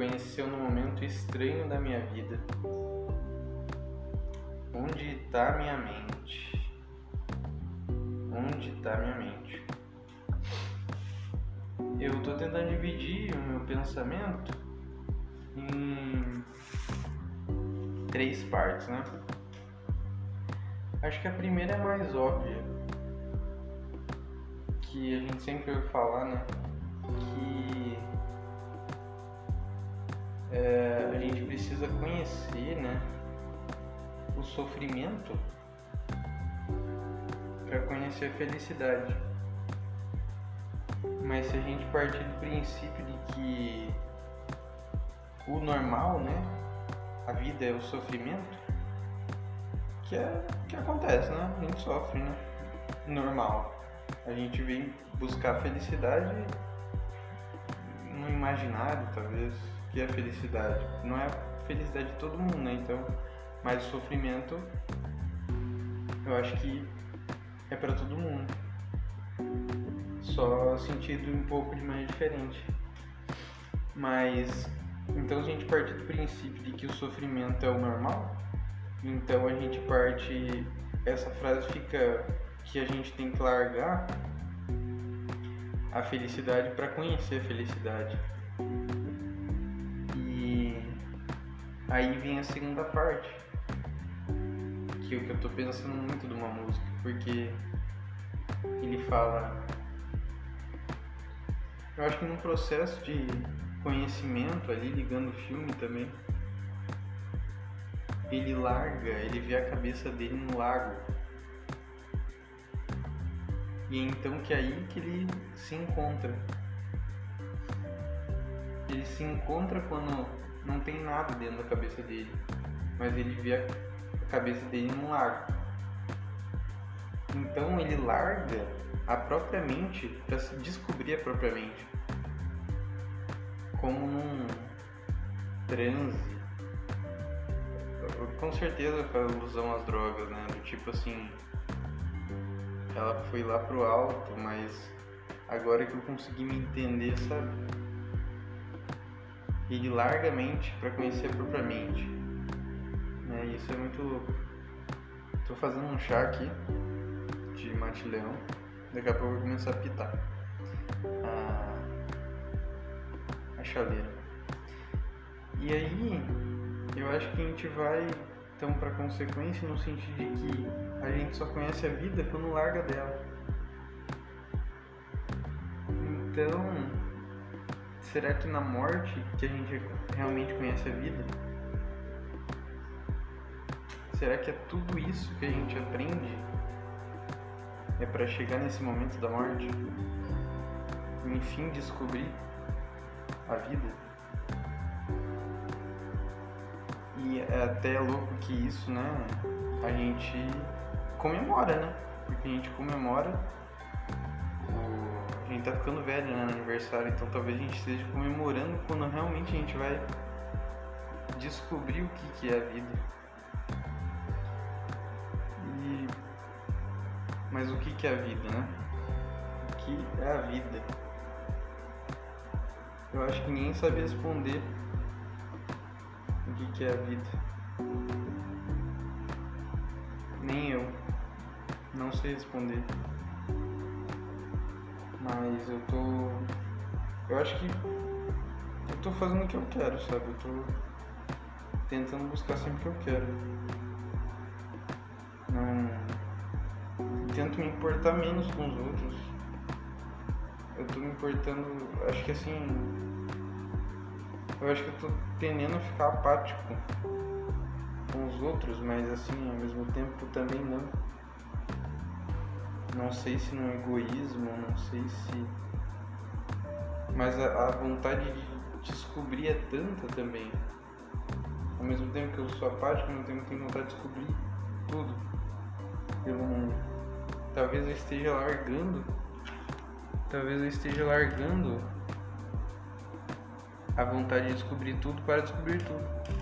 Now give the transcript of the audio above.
aconteceu num momento estranho da minha vida. Onde está minha mente? Onde está minha mente? Eu estou tentando dividir o meu pensamento em três partes, né? Acho que a primeira é mais óbvia, que a gente sempre ouve falar, né? Precisa conhecer, né? O sofrimento para conhecer a felicidade. Mas se a gente partir do princípio de que o normal, né? A vida é o sofrimento, que é que acontece, né? A gente sofre, né? Normal. A gente vem buscar felicidade no imaginário, talvez, que é felicidade. Não é a felicidade de todo mundo, né? Então, mas o sofrimento, eu acho que é para todo mundo. Só sentido um pouco de maneira diferente. Mas, então a gente parte do princípio de que o sofrimento é o normal, então a gente parte. Essa frase fica que a gente tem que largar a felicidade para conhecer a felicidade. Aí vem a segunda parte, que é o que eu tô pensando muito de uma música, porque ele fala. Eu acho que num processo de conhecimento ali, ligando o filme também, ele larga, ele vê a cabeça dele no lago. E é então que é aí que ele se encontra. Ele se encontra quando não tem nada dentro da cabeça dele, mas ele vê a cabeça dele no lago. Então ele larga a própria mente para se descobrir a própria mente. Como num transe com certeza foi alusão às drogas, né? Do tipo assim. Ela foi lá pro alto, mas agora que eu consegui me entender, sabe? Ele largamente para conhecer a própria mente. Né? Isso é muito louco. Tô fazendo um chá aqui de mate leão. Daqui a pouco eu vou começar a pitar. A, a chaleira. E aí, eu acho que a gente vai então para consequência no sentido de que a gente só conhece a vida quando larga dela. Então, será que na morte que a gente realmente conhece a vida? Será que é tudo isso que a gente aprende é para chegar nesse momento da morte? Enfim, descobrir a vida? E é até louco que isso, né? A gente comemora, né? Porque a gente comemora. Gente tá ficando velho né, no aniversário, então talvez a gente esteja comemorando quando realmente a gente vai descobrir o que, que é a vida. E... Mas o que, que é a vida, né? O que é a vida? Eu acho que ninguém sabe responder o que, que é a vida. Nem eu. Não sei responder. Mas eu tô. Eu acho que. Eu tô fazendo o que eu quero, sabe? Eu tô tentando buscar sempre o que eu quero. Não. Tento me importar menos com os outros. Eu tô me importando. Acho que assim eu acho que eu tô tendendo a ficar apático com os outros, mas assim, ao mesmo tempo também não. Não sei se no egoísmo, não sei se. Mas a, a vontade de descobrir é tanta também. Ao mesmo tempo que eu sou apático, ao mesmo tempo tenho vontade de descobrir tudo pelo mundo. Talvez eu esteja largando. Talvez eu esteja largando a vontade de descobrir tudo para descobrir tudo.